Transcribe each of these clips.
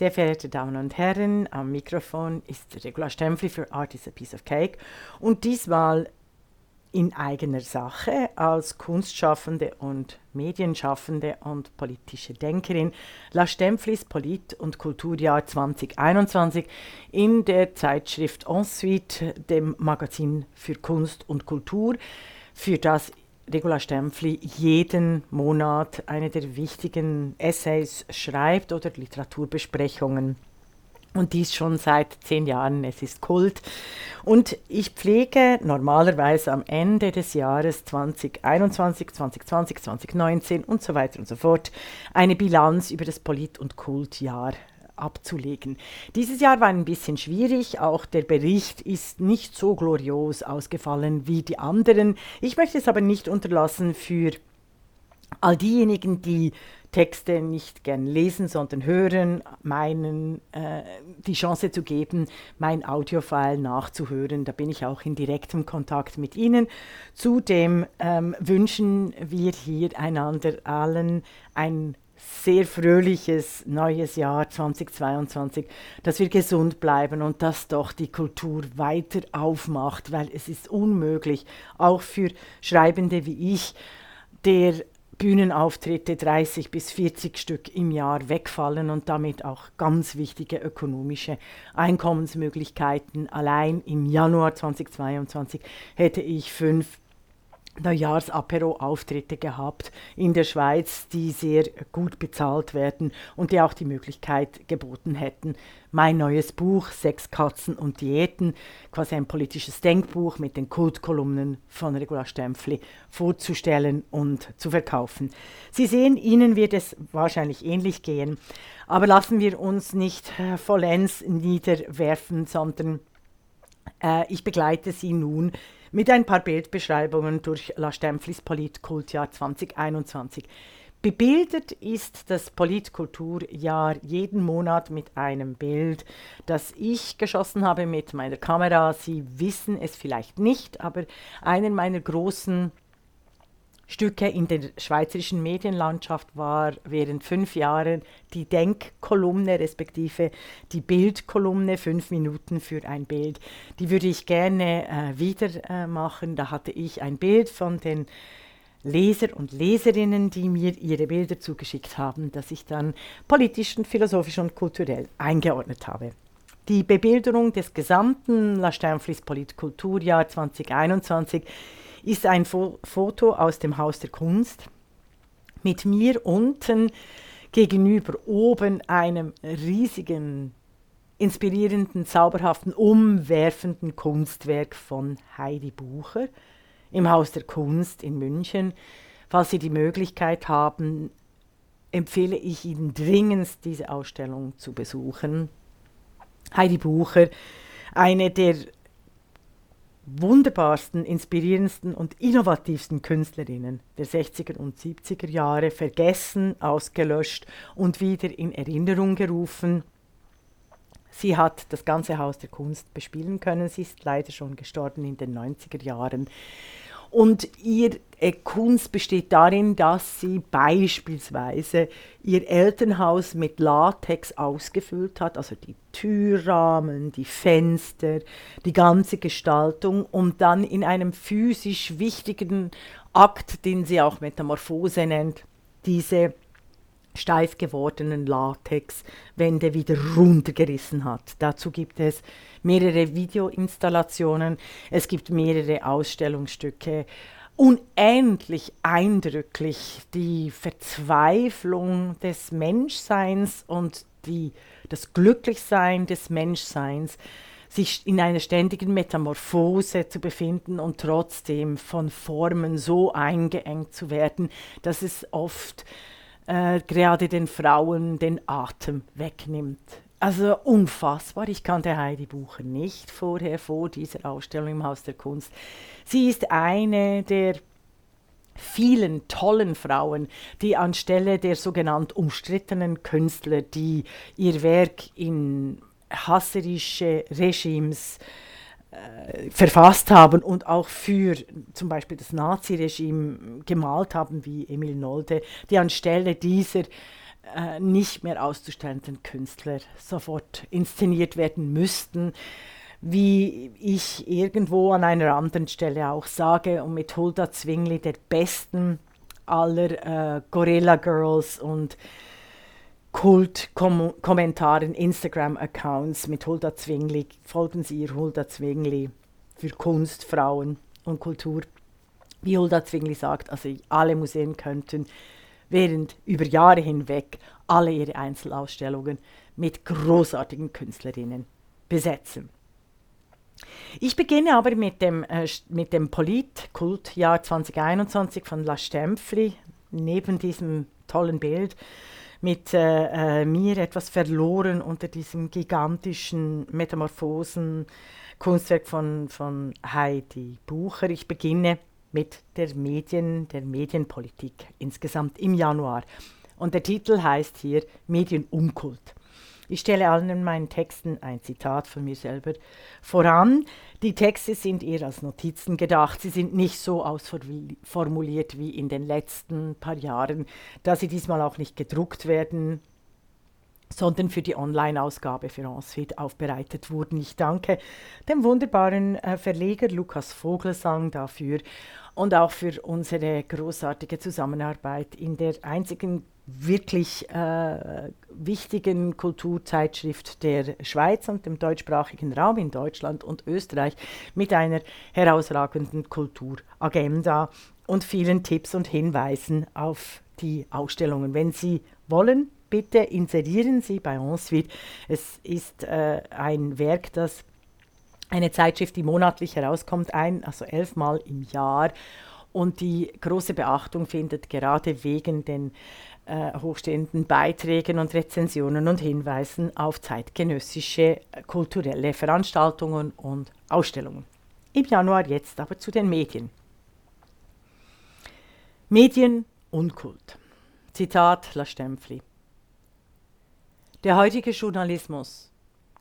Sehr verehrte Damen und Herren, am Mikrofon ist Regula Stempfli für Art is a Piece of Cake. Und diesmal in eigener Sache als Kunstschaffende und Medienschaffende und politische Denkerin. La Stempflis Polit- und Kulturjahr 2021 in der Zeitschrift Ensuite, dem Magazin für Kunst und Kultur, für das Regula Stempfli jeden Monat eine der wichtigen Essays schreibt oder Literaturbesprechungen. Und dies schon seit zehn Jahren. Es ist Kult. Und ich pflege normalerweise am Ende des Jahres 2021, 2020, 2019 und so weiter und so fort eine Bilanz über das Polit- und Kultjahr abzulegen. Dieses Jahr war ein bisschen schwierig, auch der Bericht ist nicht so glorios ausgefallen wie die anderen. Ich möchte es aber nicht unterlassen für all diejenigen, die Texte nicht gern lesen, sondern hören, meinen äh, die Chance zu geben, mein Audiofile nachzuhören. Da bin ich auch in direktem Kontakt mit Ihnen. Zudem ähm, wünschen wir hier einander allen ein sehr fröhliches neues Jahr 2022, dass wir gesund bleiben und dass doch die Kultur weiter aufmacht, weil es ist unmöglich, auch für Schreibende wie ich, der Bühnenauftritte 30 bis 40 Stück im Jahr wegfallen und damit auch ganz wichtige ökonomische Einkommensmöglichkeiten. Allein im Januar 2022 hätte ich fünf Neujahrsapero-Auftritte gehabt in der Schweiz, die sehr gut bezahlt werden und die auch die Möglichkeit geboten hätten, mein neues Buch Sex, Katzen und Diäten, quasi ein politisches Denkbuch mit den Kultkolumnen von Regula Stempfli vorzustellen und zu verkaufen. Sie sehen, Ihnen wird es wahrscheinlich ähnlich gehen, aber lassen wir uns nicht äh, vollends niederwerfen, sondern äh, ich begleite Sie nun mit ein paar Bildbeschreibungen durch La Stempflis Politkultjahr 2021. Bebildet ist das Politkulturjahr jeden Monat mit einem Bild, das ich geschossen habe mit meiner Kamera. Sie wissen es vielleicht nicht, aber einer meiner großen Stücke in der schweizerischen Medienlandschaft war während fünf Jahren die Denkkolumne respektive die Bildkolumne, fünf Minuten für ein Bild. Die würde ich gerne äh, wieder äh, machen. Da hatte ich ein Bild von den Leser und Leserinnen, die mir ihre Bilder zugeschickt haben, das ich dann politisch und philosophisch und kulturell eingeordnet habe. Die Bebilderung des gesamten La Sternflis Politkulturjahr 2021 ist ein Fo Foto aus dem Haus der Kunst mit mir unten gegenüber oben einem riesigen, inspirierenden, zauberhaften, umwerfenden Kunstwerk von Heidi Bucher im Haus der Kunst in München. Falls Sie die Möglichkeit haben, empfehle ich Ihnen dringendst, diese Ausstellung zu besuchen. Heidi Bucher, eine der wunderbarsten, inspirierendsten und innovativsten Künstlerinnen der 60er und 70er Jahre vergessen, ausgelöscht und wieder in Erinnerung gerufen. Sie hat das ganze Haus der Kunst bespielen können. Sie ist leider schon gestorben in den 90er Jahren. Und ihre Kunst besteht darin, dass sie beispielsweise ihr Elternhaus mit Latex ausgefüllt hat, also die Türrahmen, die Fenster, die ganze Gestaltung, um dann in einem physisch wichtigen Akt, den sie auch Metamorphose nennt, diese steif gewordenen Latexwände wieder runtergerissen hat. Dazu gibt es mehrere Videoinstallationen, es gibt mehrere Ausstellungsstücke. Unendlich eindrücklich die Verzweiflung des Menschseins und die, das Glücklichsein des Menschseins, sich in einer ständigen Metamorphose zu befinden und trotzdem von Formen so eingeengt zu werden, dass es oft äh, gerade den Frauen den Atem wegnimmt. Also unfassbar. Ich kannte Heidi Bucher nicht vorher, vor dieser Ausstellung im Haus der Kunst. Sie ist eine der vielen tollen Frauen, die anstelle der sogenannten umstrittenen Künstler, die ihr Werk in hasserische Regimes äh, verfasst haben und auch für zum Beispiel das Naziregime gemalt haben, wie Emil Nolde, die anstelle dieser äh, nicht mehr auszustellenden Künstler sofort inszeniert werden müssten. Wie ich irgendwo an einer anderen Stelle auch sage, und mit Hulda Zwingli, der besten aller äh, Gorilla Girls und Kult-Kommentaren, Instagram-Accounts mit Hulda Zwingli. Folgen Sie ihr Hulda Zwingli für Kunst, Frauen und Kultur. Wie Hulda Zwingli sagt, also alle Museen könnten während über Jahre hinweg alle ihre Einzelausstellungen mit großartigen Künstlerinnen besetzen. Ich beginne aber mit dem, äh, mit dem Polit-Kultjahr 2021 von La Stempfli, neben diesem tollen Bild mit äh, äh, mir etwas verloren unter diesem gigantischen Metamorphosen Kunstwerk von, von Heidi Bucher. Ich beginne mit der Medien, der Medienpolitik insgesamt im Januar. Und der Titel heißt hier Medienumkult. Ich stelle allen in meinen Texten ein Zitat von mir selber voran. Die Texte sind eher als Notizen gedacht. Sie sind nicht so ausformuliert wie in den letzten paar Jahren, da sie diesmal auch nicht gedruckt werden, sondern für die Online-Ausgabe für Ensuite aufbereitet wurden. Ich danke dem wunderbaren äh, Verleger Lukas Vogelsang dafür und auch für unsere großartige Zusammenarbeit in der einzigen wirklich äh, wichtigen Kulturzeitschrift der Schweiz und dem deutschsprachigen Raum in Deutschland und Österreich mit einer herausragenden Kulturagenda und vielen Tipps und Hinweisen auf die Ausstellungen. Wenn Sie wollen, bitte inserieren Sie bei Ensuite. Es ist äh, ein Werk, das eine Zeitschrift, die monatlich herauskommt, ein, also elfmal im Jahr und die große Beachtung findet, gerade wegen den äh, hochstehenden Beiträgen und Rezensionen und Hinweisen auf zeitgenössische äh, kulturelle Veranstaltungen und Ausstellungen. Im Januar jetzt aber zu den Medien. Medien und Kult. Zitat La Stempfli. Der heutige Journalismus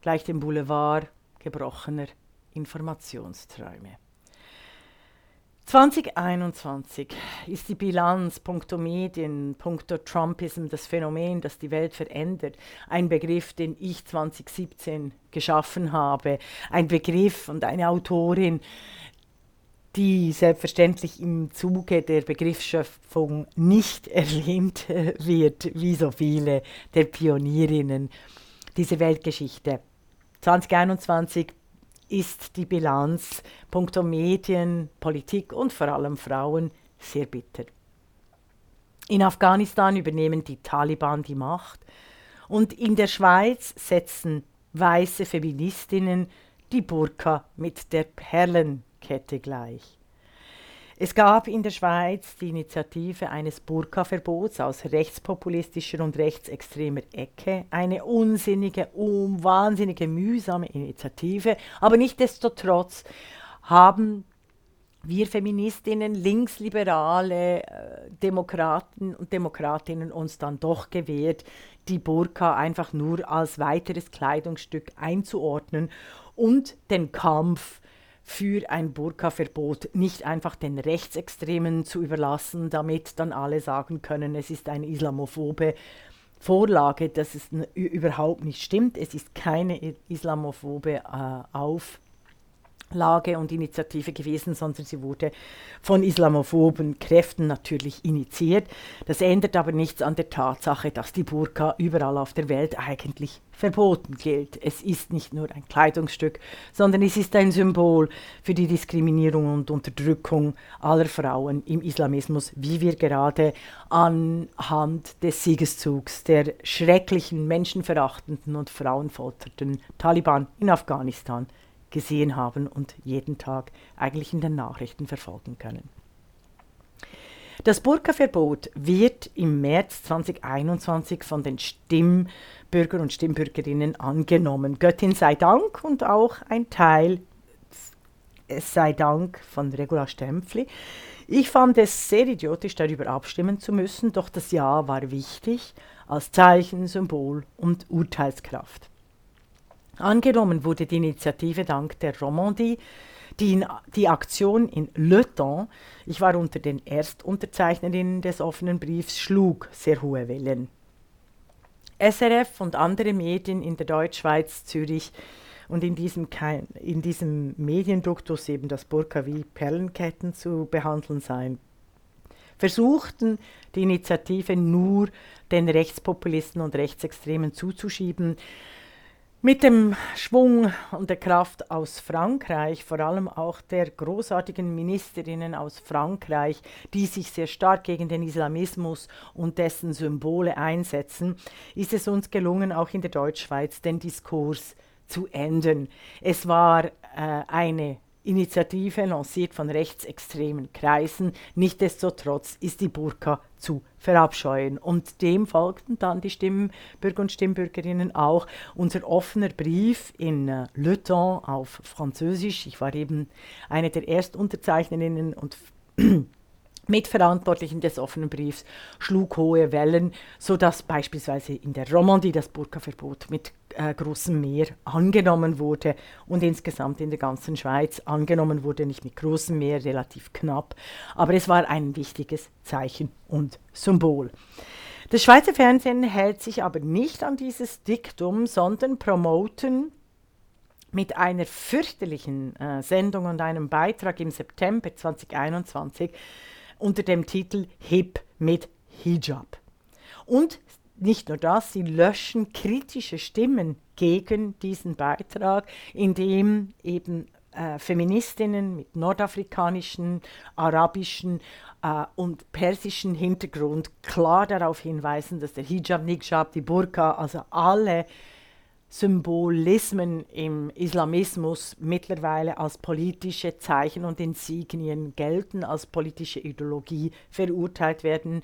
gleicht dem Boulevard gebrochener Informationsträume. 2021 ist die Bilanz punkto Medien, punkto Trumpism das Phänomen, das die Welt verändert. Ein Begriff, den ich 2017 geschaffen habe. Ein Begriff und eine Autorin, die selbstverständlich im Zuge der Begriffsschöpfung nicht erwähnt wird, wie so viele der Pionierinnen dieser Weltgeschichte. 2021 ist die Bilanz punkto Medien, Politik und vor allem Frauen sehr bitter. In Afghanistan übernehmen die Taliban die Macht und in der Schweiz setzen weiße Feministinnen die Burka mit der Perlenkette gleich. Es gab in der Schweiz die Initiative eines Burka-Verbots aus rechtspopulistischer und rechtsextremer Ecke. Eine unsinnige, um, wahnsinnige, mühsame Initiative. Aber nichtdestotrotz haben wir Feministinnen, linksliberale äh, Demokraten und Demokratinnen uns dann doch gewährt, die Burka einfach nur als weiteres Kleidungsstück einzuordnen und den Kampf für ein Burka-Verbot nicht einfach den Rechtsextremen zu überlassen, damit dann alle sagen können, es ist eine islamophobe Vorlage, dass es überhaupt nicht stimmt. Es ist keine islamophobe äh, Auf Lage und Initiative gewesen, sondern sie wurde von islamophoben Kräften natürlich initiiert. Das ändert aber nichts an der Tatsache, dass die Burka überall auf der Welt eigentlich verboten gilt. Es ist nicht nur ein Kleidungsstück, sondern es ist ein Symbol für die Diskriminierung und Unterdrückung aller Frauen im Islamismus, wie wir gerade anhand des Siegeszugs der schrecklichen, menschenverachtenden und frauenfolterten Taliban in Afghanistan gesehen haben und jeden Tag eigentlich in den Nachrichten verfolgen können. Das Burka-Verbot wird im März 2021 von den Stimmbürgern und Stimmbürgerinnen angenommen. Göttin sei Dank und auch ein Teil, es sei Dank von Regula Stempfli. Ich fand es sehr idiotisch, darüber abstimmen zu müssen, doch das Ja war wichtig als Zeichen, Symbol und Urteilskraft. Angenommen wurde die Initiative dank der Romandie, die, in, die Aktion in Le Temps, ich war unter den Erstunterzeichnerinnen des offenen Briefs, schlug sehr hohe Wellen. SRF und andere Medien in der Deutschschweiz, Zürich und in diesem, in diesem Medienduktus eben das Burka wie Perlenketten zu behandeln seien, versuchten die Initiative nur den Rechtspopulisten und Rechtsextremen zuzuschieben. Mit dem Schwung und der Kraft aus Frankreich, vor allem auch der großartigen Ministerinnen aus Frankreich, die sich sehr stark gegen den Islamismus und dessen Symbole einsetzen, ist es uns gelungen, auch in der Deutschschweiz den Diskurs zu ändern. Es war äh, eine Initiative lanciert von rechtsextremen Kreisen. Nichtsdestotrotz ist die Burka zu verabscheuen. Und dem folgten dann die Stimmbürger und Stimmbürgerinnen auch. Unser offener Brief in äh, Le Temps auf Französisch. Ich war eben eine der Erstunterzeichnerinnen und Mitverantwortlichen des offenen Briefs schlug hohe Wellen, sodass beispielsweise in der Romandie das Burka-Verbot mit äh, großem Mehr angenommen wurde und insgesamt in der ganzen Schweiz angenommen wurde, nicht mit großem Mehr, relativ knapp, aber es war ein wichtiges Zeichen und Symbol. Das Schweizer Fernsehen hält sich aber nicht an dieses Diktum, sondern promoten mit einer fürchterlichen äh, Sendung und einem Beitrag im September 2021 unter dem Titel Hip mit Hijab. Und nicht nur das, sie löschen kritische Stimmen gegen diesen Beitrag, indem eben äh, Feministinnen mit nordafrikanischen, arabischen äh, und persischen Hintergrund klar darauf hinweisen, dass der Hijab, Niqab, die Burka, also alle Symbolismen im Islamismus mittlerweile als politische Zeichen und Insignien gelten, als politische Ideologie verurteilt werden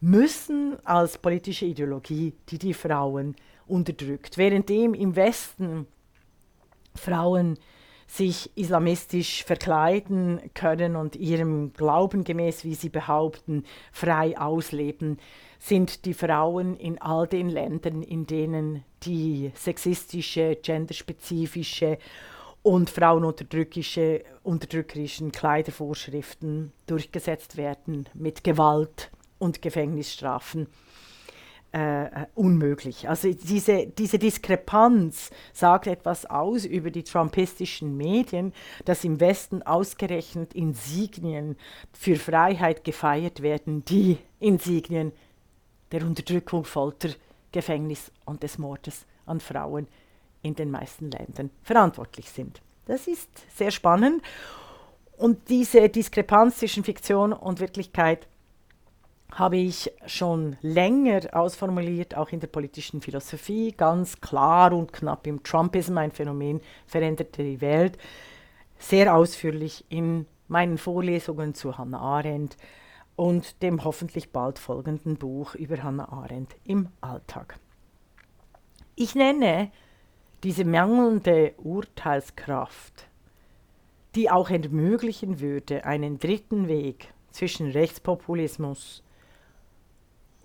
müssen, als politische Ideologie, die die Frauen unterdrückt. Währenddem im Westen Frauen sich islamistisch verkleiden können und ihrem Glauben gemäß, wie sie behaupten, frei ausleben, sind die Frauen in all den Ländern, in denen die sexistische, genderspezifische und frauenunterdrückische unterdrückerischen Kleidervorschriften durchgesetzt werden mit Gewalt und Gefängnisstrafen äh, unmöglich. Also diese, diese Diskrepanz sagt etwas aus über die trumpistischen Medien, dass im Westen ausgerechnet Insignien für Freiheit gefeiert werden, die Insignien der Unterdrückung, Folter, Gefängnis und des Mordes an Frauen in den meisten Ländern verantwortlich sind. Das ist sehr spannend. Und diese Diskrepanz zwischen Fiktion und Wirklichkeit habe ich schon länger ausformuliert, auch in der politischen Philosophie, ganz klar und knapp im Trumpism, ein Phänomen veränderte die Welt, sehr ausführlich in meinen Vorlesungen zu Hannah Arendt und dem hoffentlich bald folgenden Buch über Hannah Arendt im Alltag. Ich nenne diese mangelnde Urteilskraft, die auch ermöglichen würde, einen dritten Weg zwischen Rechtspopulismus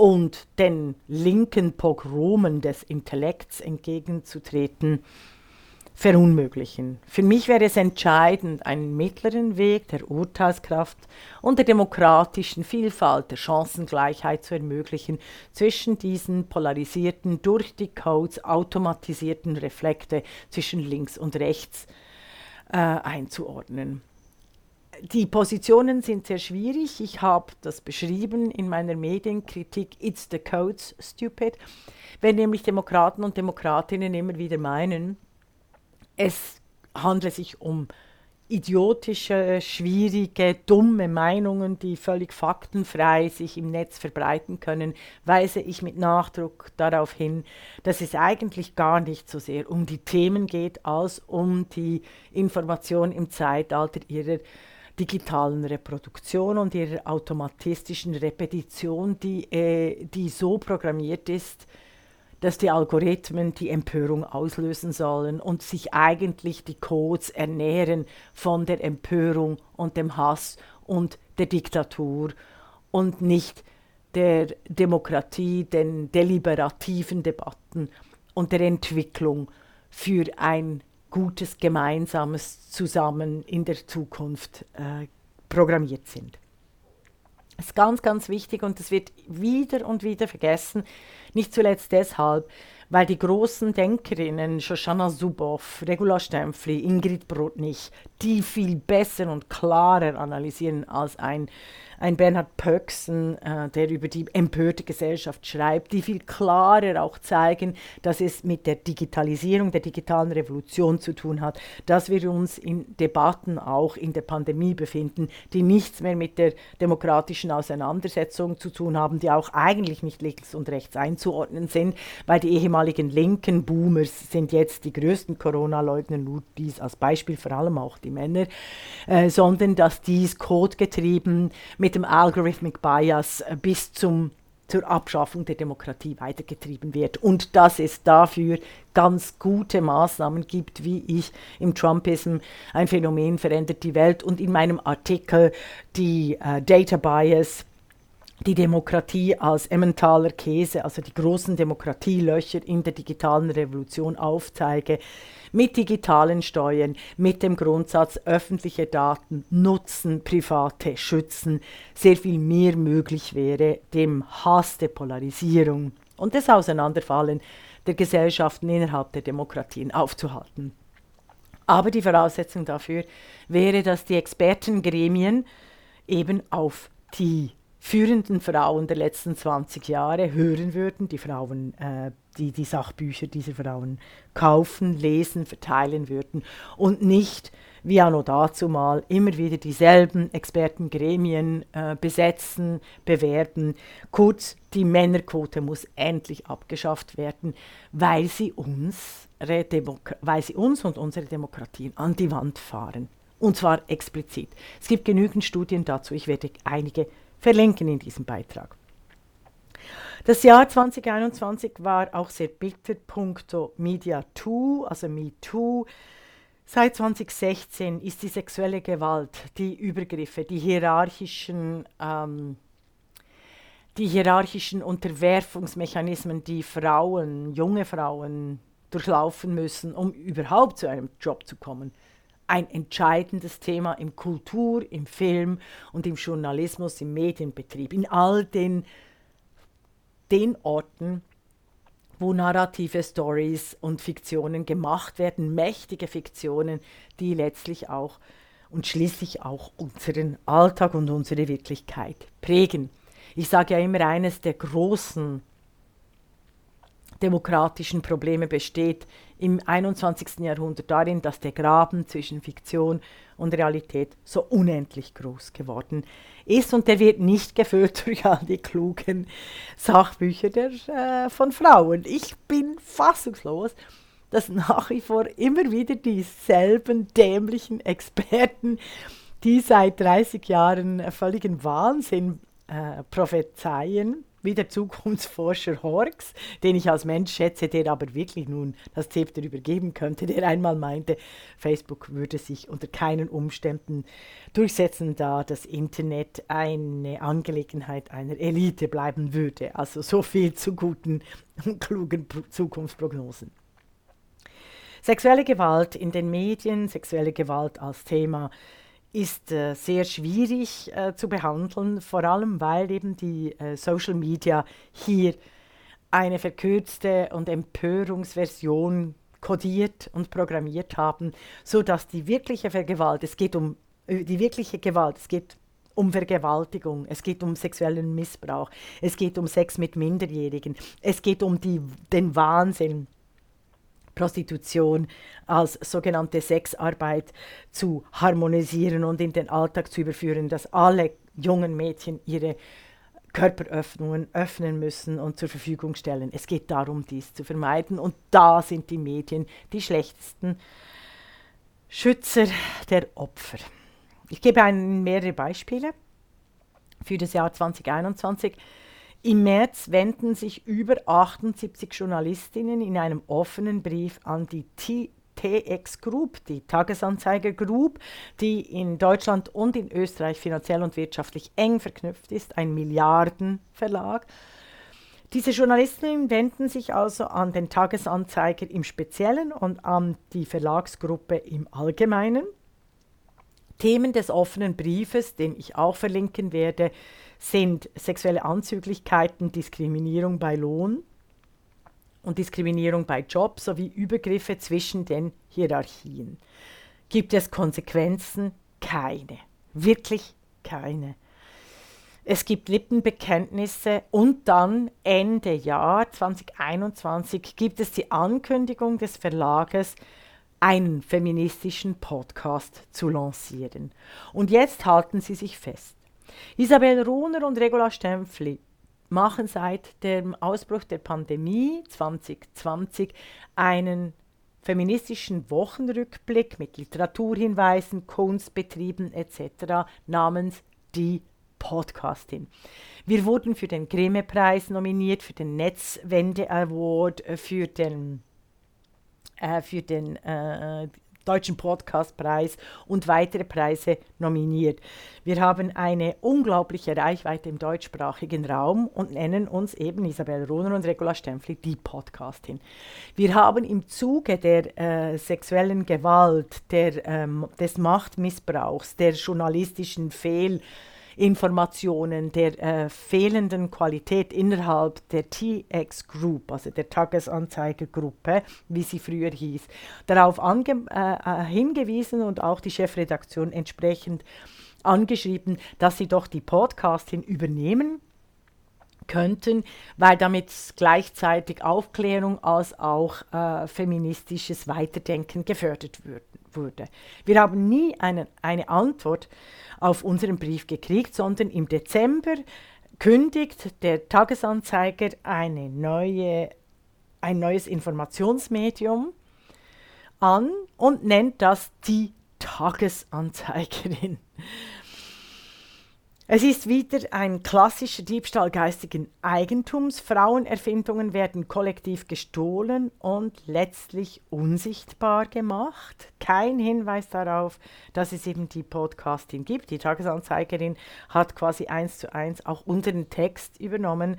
und den linken Pogromen des Intellekts entgegenzutreten, verunmöglichen. Für mich wäre es entscheidend, einen mittleren Weg der Urteilskraft und der demokratischen Vielfalt, der Chancengleichheit zu ermöglichen, zwischen diesen polarisierten, durch die Codes automatisierten Reflekte zwischen links und rechts äh, einzuordnen die Positionen sind sehr schwierig. Ich habe das beschrieben in meiner Medienkritik It's the Codes Stupid. Wenn nämlich Demokraten und Demokratinnen immer wieder meinen, es handle sich um idiotische, schwierige, dumme Meinungen, die völlig faktenfrei sich im Netz verbreiten können, weise ich mit Nachdruck darauf hin, dass es eigentlich gar nicht so sehr um die Themen geht, als um die Information im Zeitalter ihrer digitalen Reproduktion und ihrer automatistischen Repetition, die, äh, die so programmiert ist, dass die Algorithmen die Empörung auslösen sollen und sich eigentlich die Codes ernähren von der Empörung und dem Hass und der Diktatur und nicht der Demokratie, den deliberativen Debatten und der Entwicklung für ein gutes gemeinsames Zusammen in der Zukunft äh, programmiert sind. Das ist ganz, ganz wichtig und das wird wieder und wieder vergessen. Nicht zuletzt deshalb, weil die großen Denkerinnen, Shoshana Zuboff, Regula Stempfli, Ingrid Brodnich, die viel besser und klarer analysieren als ein ein Bernhard Pöcksen, äh, der über die empörte Gesellschaft schreibt, die viel klarer auch zeigen, dass es mit der Digitalisierung, der digitalen Revolution zu tun hat, dass wir uns in Debatten auch in der Pandemie befinden, die nichts mehr mit der demokratischen Auseinandersetzung zu tun haben, die auch eigentlich nicht links und rechts einzuordnen sind, weil die ehemaligen linken Boomers sind jetzt die größten Corona-Leugner, nur dies als Beispiel, vor allem auch die Männer, äh, sondern dass dies codegetrieben mit mit dem Algorithmic Bias äh, bis zum, zur Abschaffung der Demokratie weitergetrieben wird. Und dass es dafür ganz gute Maßnahmen gibt, wie ich im Trumpism ein Phänomen verändert die Welt. Und in meinem Artikel die äh, Data Bias die Demokratie als emmentaler Käse, also die großen Demokratielöcher in der digitalen Revolution aufzeige, mit digitalen Steuern, mit dem Grundsatz öffentliche Daten nutzen, private schützen, sehr viel mehr möglich wäre, dem Hass der Polarisierung und des Auseinanderfallen der Gesellschaften innerhalb der Demokratien aufzuhalten. Aber die Voraussetzung dafür wäre, dass die Expertengremien eben auf die führenden Frauen der letzten 20 Jahre hören würden, die Frauen, äh, die die Sachbücher dieser Frauen kaufen, lesen, verteilen würden und nicht wie anno dazu mal immer wieder dieselben Expertengremien äh, besetzen, bewerben. Kurz, die Männerquote muss endlich abgeschafft werden, weil sie uns, weil sie uns und unsere Demokratien an die Wand fahren. Und zwar explizit. Es gibt genügend Studien dazu, ich werde einige verlinken in diesem Beitrag. Das Jahr 2021 war auch sehr bitter, puncto Media 2, also Me Too. Seit 2016 ist die sexuelle Gewalt, die Übergriffe, die hierarchischen, ähm, die hierarchischen Unterwerfungsmechanismen, die Frauen, junge Frauen durchlaufen müssen, um überhaupt zu einem Job zu kommen, ein entscheidendes Thema im Kultur, im Film und im Journalismus, im Medienbetrieb, in all den, den Orten, wo narrative Stories und Fiktionen gemacht werden, mächtige Fiktionen, die letztlich auch und schließlich auch unseren Alltag und unsere Wirklichkeit prägen. Ich sage ja immer, eines der großen demokratischen Probleme besteht im 21. Jahrhundert darin, dass der Graben zwischen Fiktion und Realität so unendlich groß geworden ist und der wird nicht gefüllt durch all die klugen Sachbücher der, äh, von Frauen. Ich bin fassungslos, dass nach wie vor immer wieder dieselben dämlichen Experten, die seit 30 Jahren völligen Wahnsinn äh, prophezeien, wie der Zukunftsforscher Horks, den ich als Mensch schätze, der aber wirklich nun das Zepter übergeben könnte, der einmal meinte, Facebook würde sich unter keinen Umständen durchsetzen, da das Internet eine Angelegenheit einer Elite bleiben würde. Also so viel zu guten und klugen Zukunftsprognosen. Sexuelle Gewalt in den Medien, sexuelle Gewalt als Thema ist äh, sehr schwierig äh, zu behandeln, vor allem weil eben die äh, Social Media hier eine verkürzte und Empörungsversion kodiert und programmiert haben, sodass die wirkliche Vergewalt, es geht um äh, die wirkliche Gewalt, es geht um Vergewaltigung, es geht um sexuellen Missbrauch, es geht um Sex mit Minderjährigen, es geht um die, den Wahnsinn Prostitution als sogenannte Sexarbeit zu harmonisieren und in den Alltag zu überführen, dass alle jungen Mädchen ihre Körperöffnungen öffnen müssen und zur Verfügung stellen. Es geht darum, dies zu vermeiden. Und da sind die Medien die schlechtesten Schützer der Opfer. Ich gebe Ihnen mehrere Beispiele für das Jahr 2021. Im März wenden sich über 78 Journalistinnen in einem offenen Brief an die TX Group, die Tagesanzeiger Group, die in Deutschland und in Österreich finanziell und wirtschaftlich eng verknüpft ist, ein Milliardenverlag. Diese Journalistinnen wenden sich also an den Tagesanzeiger im Speziellen und an die Verlagsgruppe im Allgemeinen. Themen des offenen Briefes, den ich auch verlinken werde, sind sexuelle Anzüglichkeiten, Diskriminierung bei Lohn und Diskriminierung bei Jobs sowie Übergriffe zwischen den Hierarchien. Gibt es Konsequenzen? Keine. Wirklich keine. Es gibt Lippenbekenntnisse und dann Ende Jahr 2021 gibt es die Ankündigung des Verlages, einen feministischen Podcast zu lancieren. Und jetzt halten Sie sich fest. Isabel Runer und Regula Stempfli machen seit dem Ausbruch der Pandemie 2020 einen feministischen Wochenrückblick mit Literaturhinweisen, Kunstbetrieben etc. namens Die Podcastin. Wir wurden für den Grimme-Preis nominiert, für den Netzwende Award, äh, für den, äh, für den äh, Deutschen Podcastpreis und weitere Preise nominiert. Wir haben eine unglaubliche Reichweite im deutschsprachigen Raum und nennen uns eben Isabel Rohner und Regula Stempfli die Podcastin. Wir haben im Zuge der äh, sexuellen Gewalt, der, ähm, des Machtmissbrauchs, der journalistischen Fehl- Informationen der äh, fehlenden Qualität innerhalb der TX Group, also der Tagesanzeigergruppe, wie sie früher hieß, darauf äh, äh, hingewiesen und auch die Chefredaktion entsprechend angeschrieben, dass sie doch die Podcasting übernehmen könnten, weil damit gleichzeitig Aufklärung als auch äh, feministisches Weiterdenken gefördert wird, wurde. Wir haben nie eine, eine Antwort auf unseren Brief gekriegt, sondern im Dezember kündigt der Tagesanzeiger eine neue, ein neues Informationsmedium an und nennt das die Tagesanzeigerin. Es ist wieder ein klassischer Diebstahl geistigen Eigentums. Frauenerfindungen werden kollektiv gestohlen und letztlich unsichtbar gemacht. Kein Hinweis darauf, dass es eben die Podcastin gibt. Die Tagesanzeigerin hat quasi eins zu eins auch unseren Text übernommen.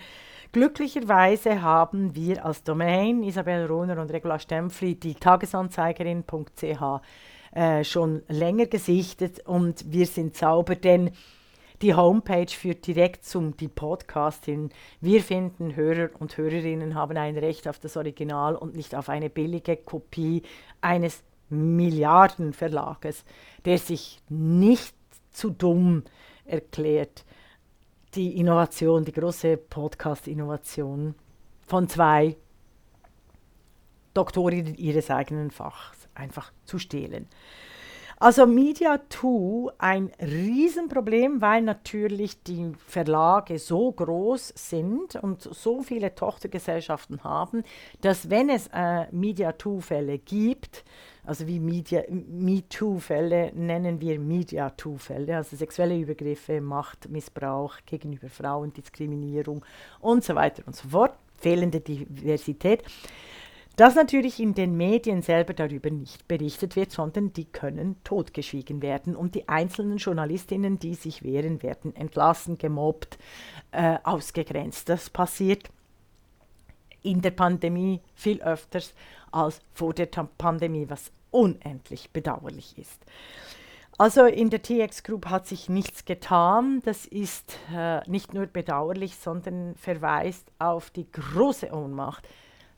Glücklicherweise haben wir als Domain Isabel Rohner und Regula Stempfli die Tagesanzeigerin.ch äh, schon länger gesichtet und wir sind sauber, denn die Homepage führt direkt zum die Podcast hin. Wir finden, Hörer und Hörerinnen haben ein Recht auf das Original und nicht auf eine billige Kopie eines Milliardenverlages, der sich nicht zu dumm erklärt, die Innovation, die große Podcast-Innovation von zwei Doktorinnen ihres eigenen Fachs einfach zu stehlen. Also Media 2 ein Riesenproblem, weil natürlich die Verlage so groß sind und so viele Tochtergesellschaften haben, dass wenn es äh, Media 2 Fälle gibt, also wie Media, MeToo-Fälle nennen wir Media 2 Fälle, also sexuelle Übergriffe, Machtmissbrauch gegenüber Frauen, Diskriminierung und so weiter und so fort, fehlende Diversität dass natürlich in den Medien selber darüber nicht berichtet wird, sondern die können totgeschwiegen werden und die einzelnen Journalistinnen, die sich wehren, werden entlassen, gemobbt, äh, ausgegrenzt. Das passiert in der Pandemie viel öfters als vor der Pandemie, was unendlich bedauerlich ist. Also in der TX Group hat sich nichts getan. Das ist äh, nicht nur bedauerlich, sondern verweist auf die große Ohnmacht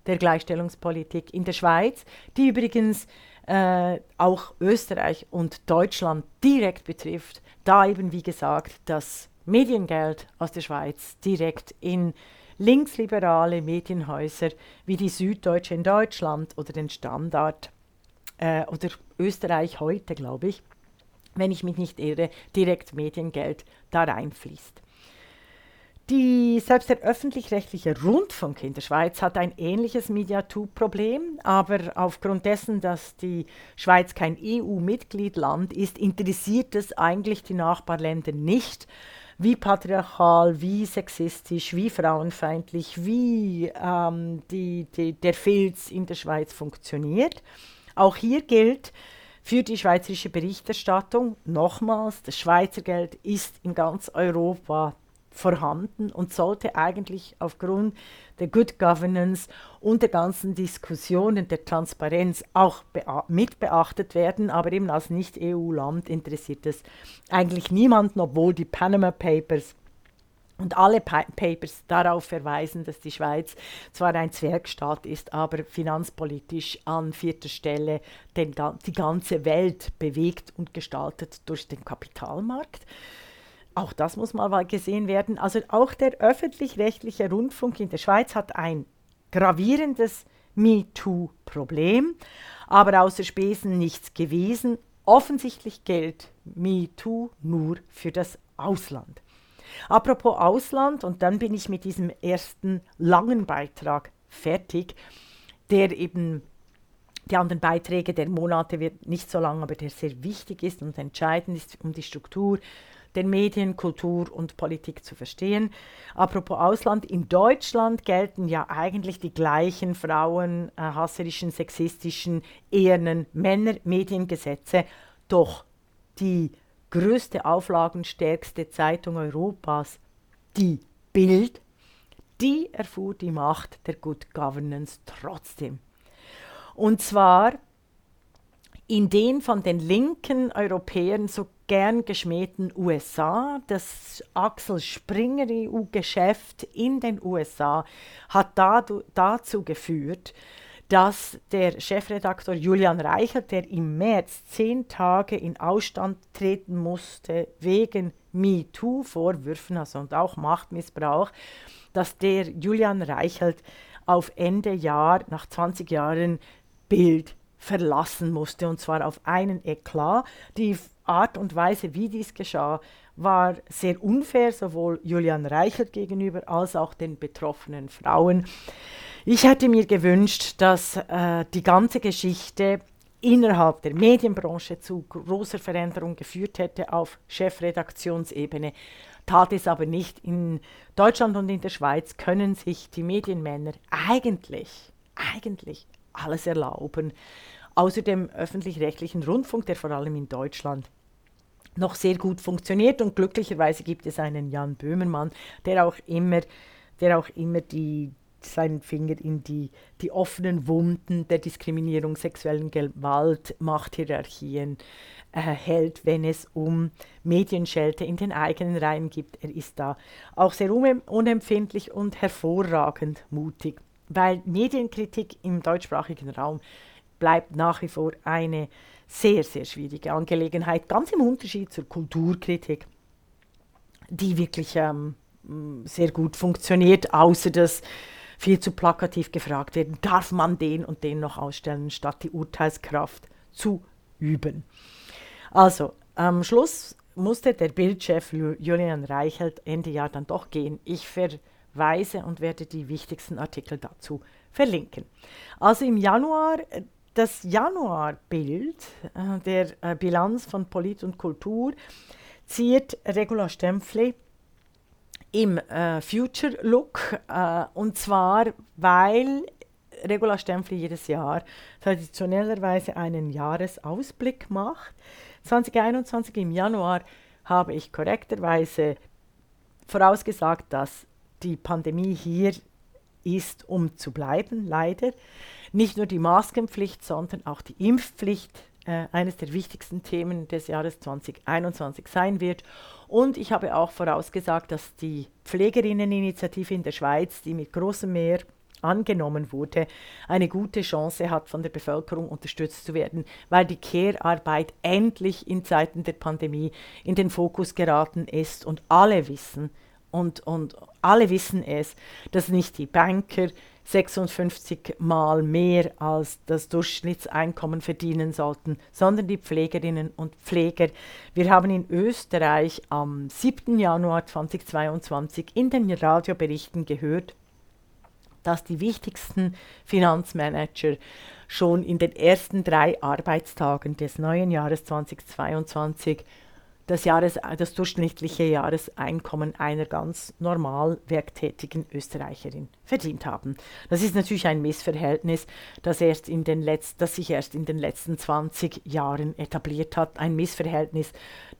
der Gleichstellungspolitik in der Schweiz, die übrigens äh, auch Österreich und Deutschland direkt betrifft, da eben wie gesagt das Mediengeld aus der Schweiz direkt in linksliberale Medienhäuser wie die Süddeutsche in Deutschland oder den Standard äh, oder Österreich heute, glaube ich, wenn ich mich nicht irre, direkt Mediengeld da reinfließt. Die, selbst der öffentlich-rechtliche Rundfunk in der Schweiz hat ein ähnliches Mediatur-Problem, aber aufgrund dessen, dass die Schweiz kein EU-Mitgliedland ist, interessiert es eigentlich die Nachbarländer nicht, wie patriarchal, wie sexistisch, wie frauenfeindlich, wie ähm, die, die, der Filz in der Schweiz funktioniert. Auch hier gilt, für die schweizerische Berichterstattung nochmals, das Schweizer Geld ist in ganz Europa vorhanden und sollte eigentlich aufgrund der Good Governance und der ganzen Diskussionen der Transparenz auch mit beachtet werden. Aber eben als Nicht-EU-Land interessiert es eigentlich niemanden, obwohl die Panama Papers Und alle pa Papers darauf verweisen, dass die Schweiz zwar ein Zwergstaat ist, aber finanzpolitisch an vierter Stelle den, die ganze Welt bewegt und gestaltet durch den Kapitalmarkt. Auch das muss mal gesehen werden. Also auch der öffentlich-rechtliche Rundfunk in der Schweiz hat ein gravierendes MeToo-Problem, aber außer Spesen nichts gewesen. Offensichtlich gilt MeToo nur für das Ausland. Apropos Ausland, und dann bin ich mit diesem ersten langen Beitrag fertig, der eben die anderen Beiträge der Monate wird nicht so lang, aber der sehr wichtig ist und entscheidend ist, um die Struktur der Medien, Kultur und Politik zu verstehen. Apropos Ausland, in Deutschland gelten ja eigentlich die gleichen Frauen, äh, sexistischen, ehernen Männer-Mediengesetze, doch die größte auflagenstärkste Zeitung Europas, die Bild, die erfuhr die Macht der Good Governance trotzdem. Und zwar in den von den linken Europäern so gern geschmähten USA. Das Axel Springer EU-Geschäft in den USA hat dazu geführt, dass der Chefredaktor Julian Reichert, der im März zehn Tage in Ausstand treten musste wegen MeToo-Vorwürfen, also und auch Machtmissbrauch, dass der Julian Reichelt auf Ende Jahr, nach 20 Jahren, Bild verlassen musste, und zwar auf einen Eklat. Die Art und Weise, wie dies geschah, war sehr unfair, sowohl Julian Reichelt gegenüber als auch den betroffenen Frauen. Ich hätte mir gewünscht, dass äh, die ganze Geschichte innerhalb der Medienbranche zu großer Veränderung geführt hätte auf Chefredaktionsebene. Tat es aber nicht. In Deutschland und in der Schweiz können sich die Medienmänner eigentlich, eigentlich alles erlauben. Außer dem öffentlich-rechtlichen Rundfunk, der vor allem in Deutschland noch sehr gut funktioniert. Und glücklicherweise gibt es einen Jan Böhmermann, der auch immer, der auch immer die, seinen Finger in die, die offenen Wunden der Diskriminierung, sexuellen Gewalt, Machthierarchien äh, hält, wenn es um Medienschelte in den eigenen Reihen gibt. Er ist da auch sehr unempfindlich und hervorragend mutig, weil Medienkritik im deutschsprachigen Raum bleibt nach wie vor eine sehr, sehr schwierige Angelegenheit, ganz im Unterschied zur Kulturkritik, die wirklich ähm, sehr gut funktioniert, außer dass viel zu plakativ gefragt werden, darf man den und den noch ausstellen, statt die Urteilskraft zu üben. Also, am Schluss musste der Bildchef Julian Reichelt Ende Jahr dann doch gehen. Ich verweise und werde die wichtigsten Artikel dazu verlinken. Also im Januar äh, das Januarbild äh, der äh, Bilanz von Polit und Kultur ziert Regula Stempfli im äh, Future Look äh, und zwar, weil Regula Stempfli jedes Jahr traditionellerweise einen Jahresausblick macht. 2021 im Januar habe ich korrekterweise vorausgesagt, dass die Pandemie hier ist, um zu bleiben, leider. Nicht nur die Maskenpflicht, sondern auch die Impfpflicht äh, eines der wichtigsten Themen des Jahres 2021 sein wird. Und ich habe auch vorausgesagt, dass die Pflegerinneninitiative in der Schweiz, die mit großem Mehr angenommen wurde, eine gute Chance hat, von der Bevölkerung unterstützt zu werden, weil die Care-Arbeit endlich in Zeiten der Pandemie in den Fokus geraten ist und alle wissen, und, und alle wissen es, dass nicht die Banker 56 Mal mehr als das Durchschnittseinkommen verdienen sollten, sondern die Pflegerinnen und Pfleger. Wir haben in Österreich am 7. Januar 2022 in den Radioberichten gehört, dass die wichtigsten Finanzmanager schon in den ersten drei Arbeitstagen des neuen Jahres 2022 das, Jahres, das durchschnittliche Jahreseinkommen einer ganz normal werktätigen Österreicherin verdient haben. Das ist natürlich ein Missverhältnis, das, erst in den Letz-, das sich erst in den letzten 20 Jahren etabliert hat. Ein Missverhältnis,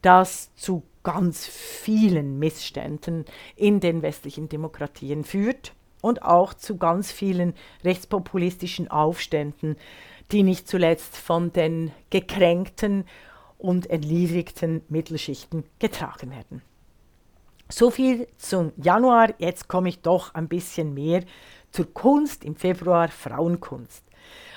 das zu ganz vielen Missständen in den westlichen Demokratien führt und auch zu ganz vielen rechtspopulistischen Aufständen, die nicht zuletzt von den gekränkten und entniedrigten Mittelschichten getragen werden. So viel zum Januar. Jetzt komme ich doch ein bisschen mehr zur Kunst. Im Februar Frauenkunst.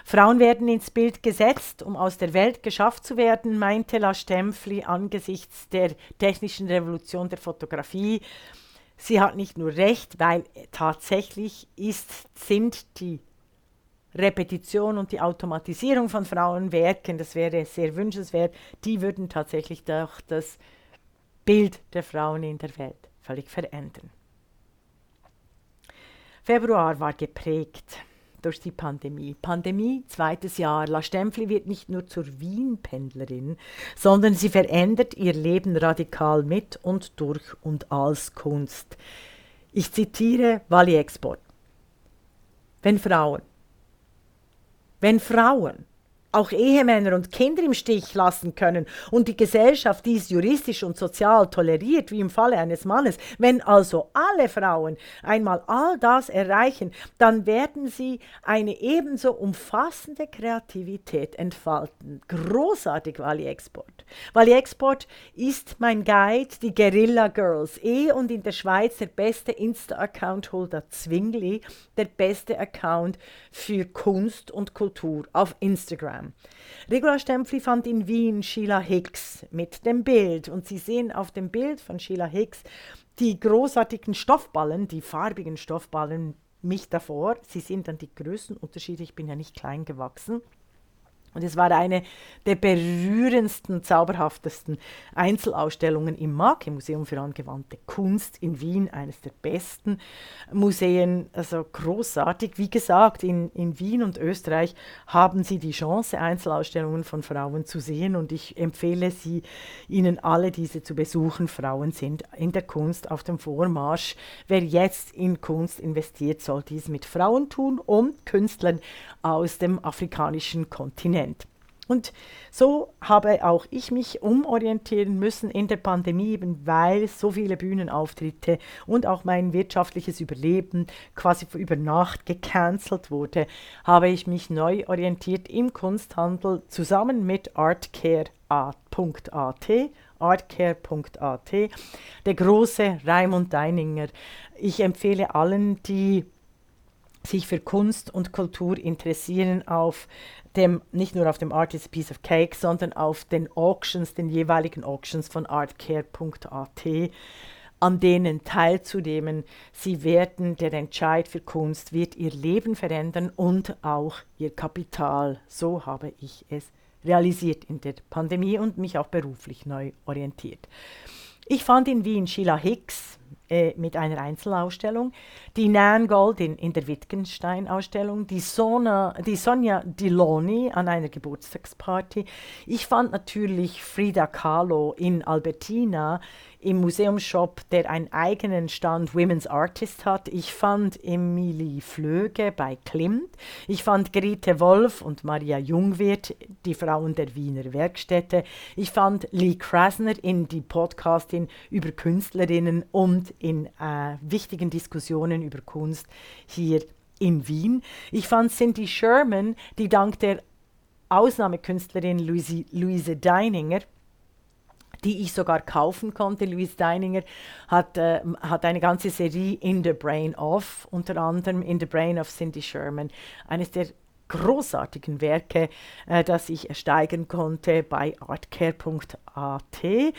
Frauen werden ins Bild gesetzt, um aus der Welt geschafft zu werden, meinte La Stempfli angesichts der technischen Revolution der Fotografie. Sie hat nicht nur recht, weil tatsächlich ist, sind die Repetition und die Automatisierung von Frauenwerken, das wäre sehr wünschenswert, die würden tatsächlich doch das Bild der Frauen in der Welt völlig verändern. Februar war geprägt durch die Pandemie. Pandemie, zweites Jahr. La Stempfli wird nicht nur zur Wien-Pendlerin, sondern sie verändert ihr Leben radikal mit und durch und als Kunst. Ich zitiere Wally Export. Wenn Frauen, wenn Frauen auch Ehemänner und Kinder im Stich lassen können und die Gesellschaft dies juristisch und sozial toleriert, wie im Falle eines Mannes, wenn also alle Frauen einmal all das erreichen, dann werden sie eine ebenso umfassende Kreativität entfalten. Großartig, Wally Export. Wally Export ist mein Guide, die Guerilla Girls, eh und in der Schweiz der beste Insta-Account Holder Zwingli, der beste Account für Kunst und Kultur auf Instagram. Regula Stempfli fand in Wien Sheila Hicks mit dem Bild und Sie sehen auf dem Bild von Sheila Hicks die großartigen Stoffballen, die farbigen Stoffballen mich davor. Sie sehen dann die Größenunterschiede, ich bin ja nicht klein gewachsen. Und es war eine der berührendsten, zauberhaftesten Einzelausstellungen im MAG, im Museum für angewandte Kunst in Wien, eines der besten Museen, also großartig. Wie gesagt, in, in Wien und Österreich haben Sie die Chance, Einzelausstellungen von Frauen zu sehen und ich empfehle Sie, Ihnen alle diese zu besuchen. Frauen sind in der Kunst auf dem Vormarsch. Wer jetzt in Kunst investiert, soll dies mit Frauen tun und Künstlern aus dem afrikanischen Kontinent. Und so habe auch ich mich umorientieren müssen in der Pandemie, eben weil so viele Bühnenauftritte und auch mein wirtschaftliches Überleben quasi über Nacht gecancelt wurde, habe ich mich neu orientiert im Kunsthandel zusammen mit artcare.at artcare.at, der große Raimund Deininger. Ich empfehle allen, die sich für Kunst und Kultur interessieren, auf dem, nicht nur auf dem Art is a Piece of Cake, sondern auf den Auctions, den jeweiligen Auctions von artcare.at, an denen teilzunehmen. Sie werden, der Entscheid für Kunst wird ihr Leben verändern und auch ihr Kapital. So habe ich es realisiert in der Pandemie und mich auch beruflich neu orientiert. Ich fand in Wien Sheila Hicks, äh, mit einer Einzelausstellung, die Nan Goldin in der Wittgenstein-Ausstellung, die, die Sonja Diloni an einer Geburtstagsparty. Ich fand natürlich Frida Kahlo in Albertina im Museumsshop, der einen eigenen Stand Women's Artist hat. Ich fand Emilie Flöge bei Klimt. Ich fand Grete Wolf und Maria Jungwirth, die Frauen der Wiener Werkstätte. Ich fand Lee Krasner in die Podcastin über Künstlerinnen und in äh, wichtigen Diskussionen über Kunst hier in Wien. Ich fand Cindy Sherman, die dank der Ausnahmekünstlerin Louise, Louise Deininger die ich sogar kaufen konnte. Louise Deininger hat, äh, hat eine ganze Serie In the Brain of, unter anderem In the Brain of Cindy Sherman, eines der großartigen Werke, äh, das ich ersteigen konnte bei artcare.at.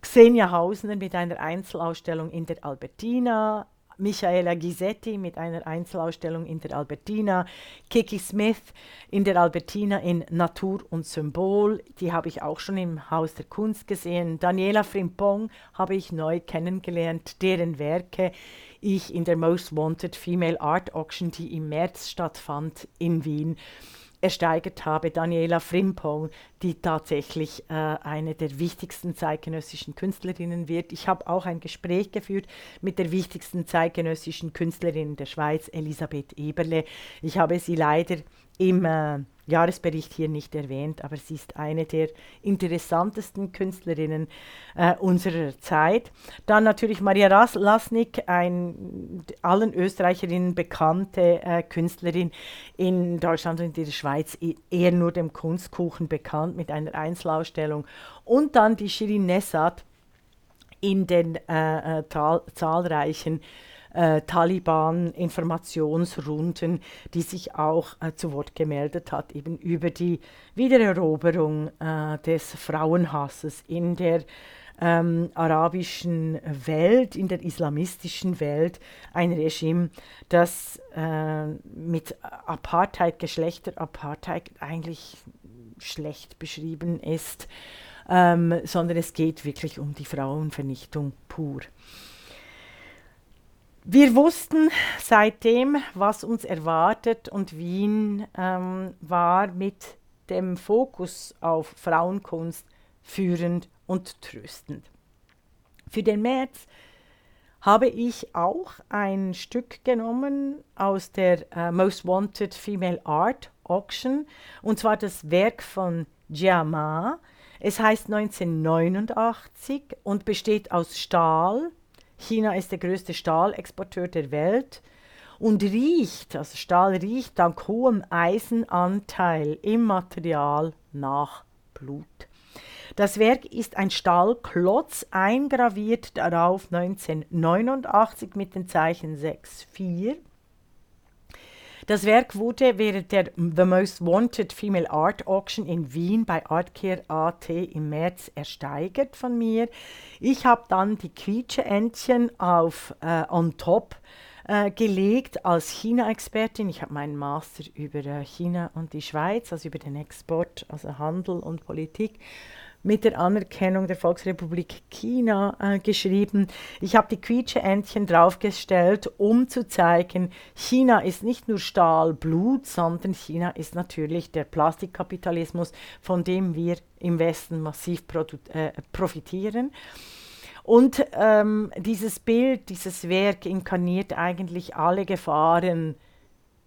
Xenia Hausner mit einer Einzelausstellung in der Albertina, Michaela Gisetti mit einer Einzelausstellung in der Albertina, Kiki Smith in der Albertina in Natur und Symbol, die habe ich auch schon im Haus der Kunst gesehen. Daniela Frimpong habe ich neu kennengelernt, deren Werke ich in der Most Wanted Female Art Auction, die im März stattfand in Wien, ersteigert habe, Daniela Frimpong, die tatsächlich äh, eine der wichtigsten zeitgenössischen Künstlerinnen wird. Ich habe auch ein Gespräch geführt mit der wichtigsten zeitgenössischen Künstlerin der Schweiz, Elisabeth Eberle. Ich habe sie leider im äh, Jahresbericht hier nicht erwähnt, aber sie ist eine der interessantesten Künstlerinnen äh, unserer Zeit. Dann natürlich Maria Ras Lasnik, ein allen Österreicherinnen bekannte äh, Künstlerin in Deutschland und in der Schweiz eher nur dem Kunstkuchen bekannt mit einer Einzelausstellung. Und dann die Shirin Nessat, in den äh, äh zahlreichen äh, Taliban-Informationsrunden, die sich auch äh, zu Wort gemeldet hat, eben über die Wiedereroberung äh, des Frauenhasses in der ähm, arabischen Welt, in der islamistischen Welt, ein Regime, das äh, mit Apartheid, Geschlechterapartheid eigentlich schlecht beschrieben ist, ähm, sondern es geht wirklich um die Frauenvernichtung pur. Wir wussten seitdem, was uns erwartet und Wien ähm, war mit dem Fokus auf Frauenkunst führend und tröstend. Für den März habe ich auch ein Stück genommen aus der uh, Most Wanted Female Art Auction, und zwar das Werk von Jia Ma. Es heißt 1989 und besteht aus Stahl, China ist der größte Stahlexporteur der Welt und riecht, also Stahl riecht dank hohem Eisenanteil im Material nach Blut. Das Werk ist ein Stahlklotz, eingraviert darauf 1989 mit den Zeichen 6,4 das Werk wurde während der The Most Wanted Female Art Auction in Wien bei Artcare AT im März ersteigert von mir. Ich habe dann die Quietsche-Entchen auf äh, On Top äh, gelegt als China-Expertin. Ich habe meinen Master über äh, China und die Schweiz, also über den Export, also Handel und Politik mit der Anerkennung der Volksrepublik China äh, geschrieben. Ich habe die Quietsche-Entchen draufgestellt, um zu zeigen, China ist nicht nur Stahl, Blut, sondern China ist natürlich der Plastikkapitalismus, von dem wir im Westen massiv äh, profitieren. Und ähm, dieses Bild, dieses Werk inkarniert eigentlich alle Gefahren,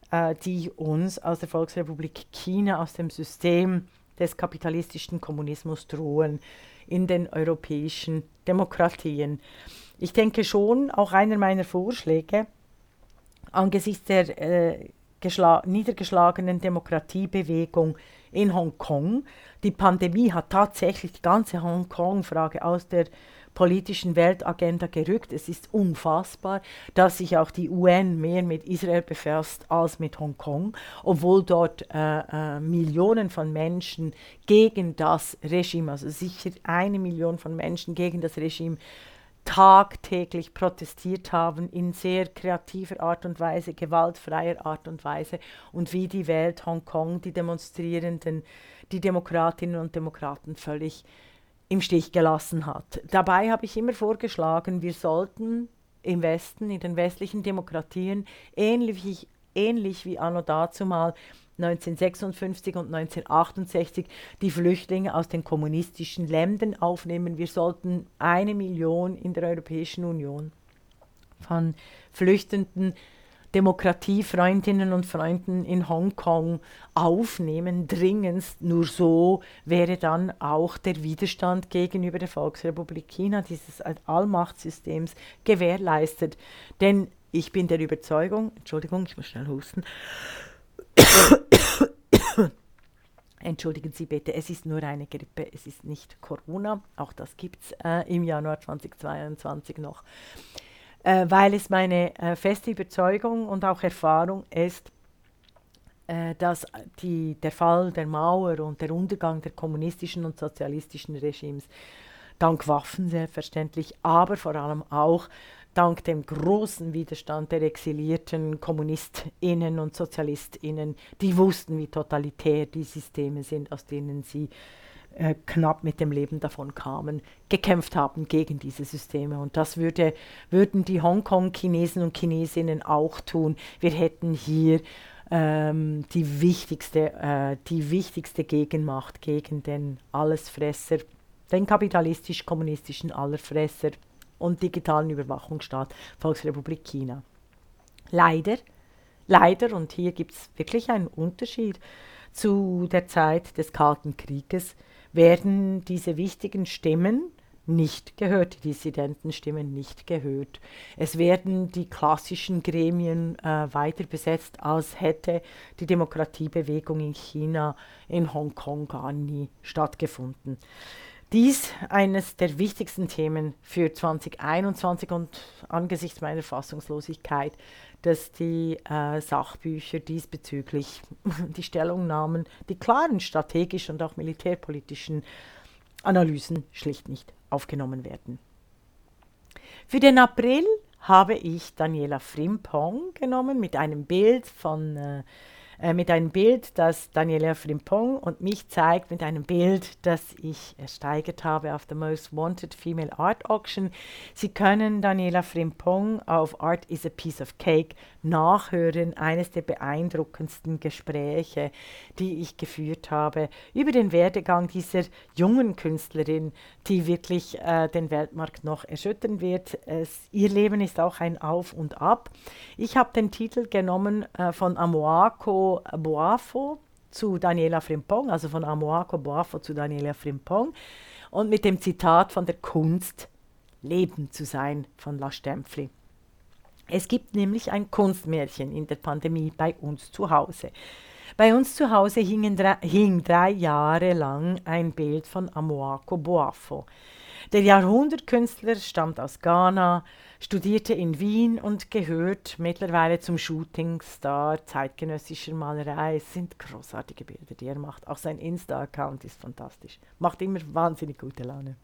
äh, die uns aus der Volksrepublik China, aus dem System des kapitalistischen Kommunismus drohen in den europäischen Demokratien. Ich denke schon, auch einer meiner Vorschläge angesichts der äh, niedergeschlagenen Demokratiebewegung in Hongkong. Die Pandemie hat tatsächlich die ganze Hongkong-Frage aus der politischen Weltagenda gerückt. Es ist unfassbar, dass sich auch die UN mehr mit Israel befasst als mit Hongkong, obwohl dort äh, äh, Millionen von Menschen gegen das Regime, also sicher eine Million von Menschen gegen das Regime, tagtäglich protestiert haben in sehr kreativer Art und Weise, gewaltfreier Art und Weise und wie die Welt Hongkong, die Demonstrierenden, die Demokratinnen und Demokraten völlig im Stich gelassen hat. Dabei habe ich immer vorgeschlagen, wir sollten im Westen, in den westlichen Demokratien, ähnlich, ähnlich wie anno dazumal 1956 und 1968 die Flüchtlinge aus den kommunistischen Ländern aufnehmen. Wir sollten eine Million in der Europäischen Union von Flüchtenden Demokratiefreundinnen und Freunden in Hongkong aufnehmen, dringendst. Nur so wäre dann auch der Widerstand gegenüber der Volksrepublik China, dieses Allmachtssystems, gewährleistet. Denn ich bin der Überzeugung, Entschuldigung, ich muss schnell husten. Entschuldigen Sie bitte, es ist nur eine Grippe, es ist nicht Corona. Auch das gibt es äh, im Januar 2022 noch äh, weil es meine äh, feste Überzeugung und auch Erfahrung ist, äh, dass die, der Fall der Mauer und der Untergang der kommunistischen und sozialistischen Regimes dank Waffen selbstverständlich, aber vor allem auch dank dem großen Widerstand der exilierten KommunistInnen und SozialistInnen, die wussten, wie totalitär die Systeme sind, aus denen sie äh, knapp mit dem Leben davon kamen, gekämpft haben gegen diese Systeme. Und das würde, würden die Hongkong-Chinesen und Chinesinnen auch tun. Wir hätten hier ähm, die, wichtigste, äh, die wichtigste Gegenmacht gegen den Allesfresser, den kapitalistisch-kommunistischen Allerfresser und digitalen Überwachungsstaat Volksrepublik China. Leider, leider, und hier gibt es wirklich einen Unterschied zu der Zeit des Kalten Krieges, werden diese wichtigen Stimmen nicht gehört, die Dissidentenstimmen nicht gehört. Es werden die klassischen Gremien äh, weiter besetzt, als hätte die Demokratiebewegung in China, in Hongkong gar nie stattgefunden. Dies eines der wichtigsten Themen für 2021 und angesichts meiner Fassungslosigkeit, dass die äh, Sachbücher diesbezüglich die Stellungnahmen, die klaren strategischen und auch militärpolitischen Analysen schlicht nicht aufgenommen werden. Für den April habe ich Daniela Frimpong genommen mit einem Bild von äh, äh, mit einem Bild, das Daniela Frimpong und mich zeigt, mit einem Bild, das ich ersteigert habe auf der Most Wanted Female Art Auction. Sie können Daniela Frimpong auf Art is a Piece of Cake nachhören. Eines der beeindruckendsten Gespräche, die ich geführt habe über den Werdegang dieser jungen Künstlerin, die wirklich äh, den Weltmarkt noch erschüttern wird. Es, ihr Leben ist auch ein Auf und Ab. Ich habe den Titel genommen äh, von Amoako Boafo zu Daniela Frimpong, also von Amoako Boafo zu Daniela Frimpong und mit dem Zitat von der Kunst Leben zu sein von La Stempfli. Es gibt nämlich ein Kunstmärchen in der Pandemie bei uns zu Hause. Bei uns zu Hause hing drei, hing drei Jahre lang ein Bild von Amoako Boafo. Der Jahrhundertkünstler stammt aus Ghana, studierte in Wien und gehört mittlerweile zum Shootingstar zeitgenössischer Malerei. Es sind großartige Bilder, die er macht. Auch sein Insta-Account ist fantastisch. Macht immer wahnsinnig gute Laune.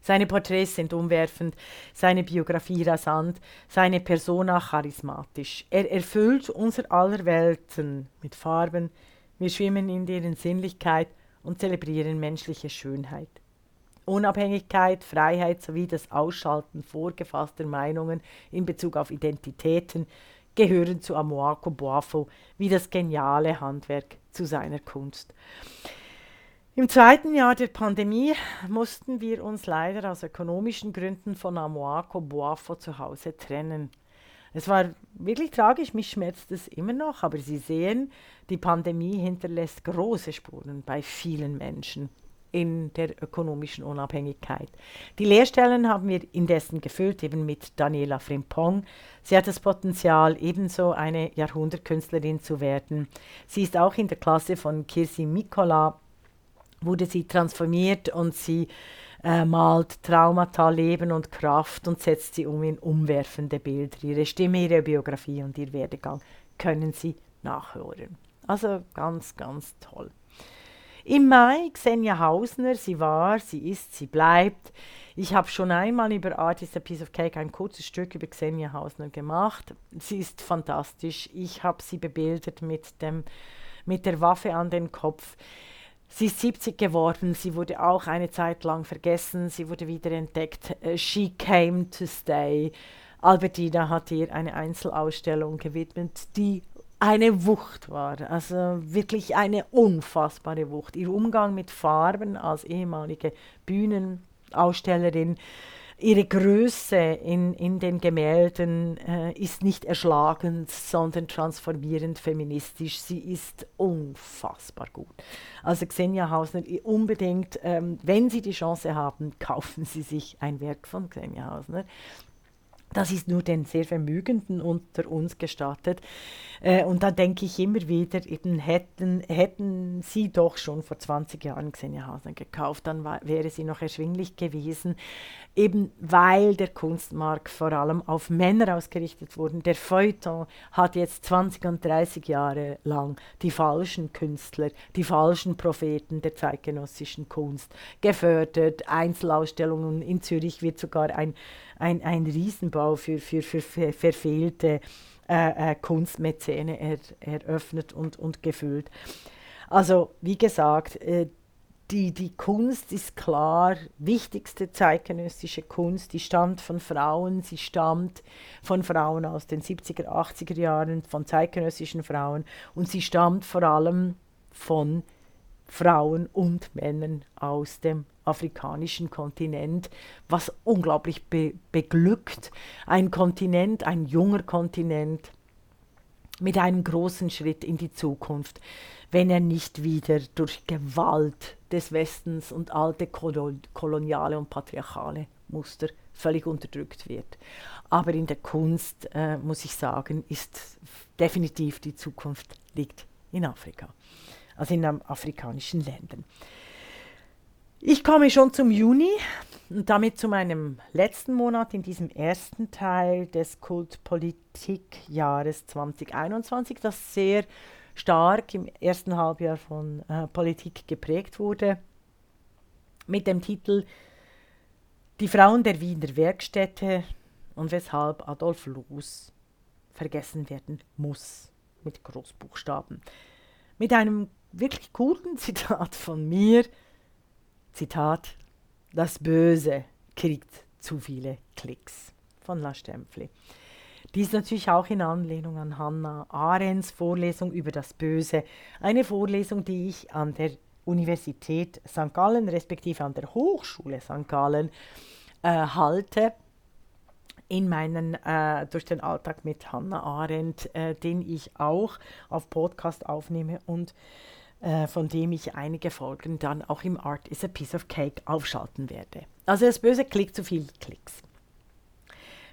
Seine Porträts sind umwerfend, seine Biografie rasant, seine Persona charismatisch. Er erfüllt unser aller Welten mit Farben. Wir schwimmen in deren Sinnlichkeit und zelebrieren menschliche Schönheit. Unabhängigkeit, Freiheit sowie das Ausschalten vorgefasster Meinungen in Bezug auf Identitäten gehören zu Amoako Boafo wie das geniale Handwerk zu seiner Kunst. Im zweiten Jahr der Pandemie mussten wir uns leider aus ökonomischen Gründen von Amoako Boafo zu Hause trennen. Es war wirklich tragisch, mich schmerzt es immer noch, aber Sie sehen, die Pandemie hinterlässt große Spuren bei vielen Menschen in der ökonomischen Unabhängigkeit. Die Lehrstellen haben wir indessen gefüllt, eben mit Daniela Frimpong. Sie hat das Potenzial, ebenso eine Jahrhundertkünstlerin zu werden. Sie ist auch in der Klasse von Kirsi Mikola, wurde sie transformiert und sie äh, malt Traumata, Leben und Kraft und setzt sie um in umwerfende Bilder. Ihre Stimme, ihre Biografie und ihr Werdegang können Sie nachhören. Also ganz, ganz toll. Im Mai Xenia Hausner, sie war, sie ist, sie bleibt. Ich habe schon einmal über Art a Piece of Cake ein kurzes Stück über Xenia Hausner gemacht. Sie ist fantastisch. Ich habe sie bebildert mit, dem, mit der Waffe an den Kopf. Sie ist 70 geworden, sie wurde auch eine Zeit lang vergessen, sie wurde wiederentdeckt. Äh, she came to stay. Albertina hat ihr eine Einzelausstellung gewidmet, die eine Wucht war. Also wirklich eine unfassbare Wucht. Ihr Umgang mit Farben als ehemalige Bühnenausstellerin, ihre Größe in, in den Gemälden äh, ist nicht erschlagend, sondern transformierend feministisch. Sie ist unfassbar gut. Also Xenia Hausner, unbedingt, ähm, wenn Sie die Chance haben, kaufen Sie sich ein Werk von Xenia Hausner. Das ist nur den sehr Vermögenden unter uns gestattet. Äh, und da denke ich immer wieder, eben hätten, hätten sie doch schon vor 20 Jahren Xenia Hasner gekauft, dann war, wäre sie noch erschwinglich gewesen, eben weil der Kunstmarkt vor allem auf Männer ausgerichtet wurde. Der Feuilleton hat jetzt 20 und 30 Jahre lang die falschen Künstler, die falschen Propheten der zeitgenössischen Kunst gefördert. Einzelausstellungen in Zürich wird sogar ein ein, ein Riesenbau für, für, für, für verfehlte äh, äh, Kunstmäzene er, eröffnet und, und gefüllt. Also wie gesagt, äh, die, die Kunst ist klar wichtigste zeitgenössische Kunst. Die stammt von Frauen, sie stammt von Frauen aus den 70er, 80er Jahren, von zeitgenössischen Frauen und sie stammt vor allem von Frauen und Männern aus dem afrikanischen Kontinent, was unglaublich be beglückt. Ein Kontinent, ein junger Kontinent mit einem großen Schritt in die Zukunft, wenn er nicht wieder durch Gewalt des Westens und alte koloniale und patriarchale Muster völlig unterdrückt wird. Aber in der Kunst, äh, muss ich sagen, ist definitiv die Zukunft liegt in Afrika, also in afrikanischen Ländern. Ich komme schon zum Juni und damit zu meinem letzten Monat in diesem ersten Teil des Kultpolitikjahres 2021, das sehr stark im ersten Halbjahr von äh, Politik geprägt wurde, mit dem Titel Die Frauen der Wiener Werkstätte und weshalb Adolf Loos vergessen werden muss, mit Großbuchstaben. Mit einem wirklich guten Zitat von mir, Zitat, das Böse kriegt zu viele Klicks von La Stempfli. Dies natürlich auch in Anlehnung an Hannah Arendts Vorlesung über das Böse, eine Vorlesung, die ich an der Universität St. Gallen respektive an der Hochschule St. Gallen äh, halte in meinen äh, durch den Alltag mit Hannah Arendt, äh, den ich auch auf Podcast aufnehme und äh, von dem ich einige Folgen dann auch im Art is a Piece of Cake aufschalten werde. Also das böse Klick zu viel Klicks.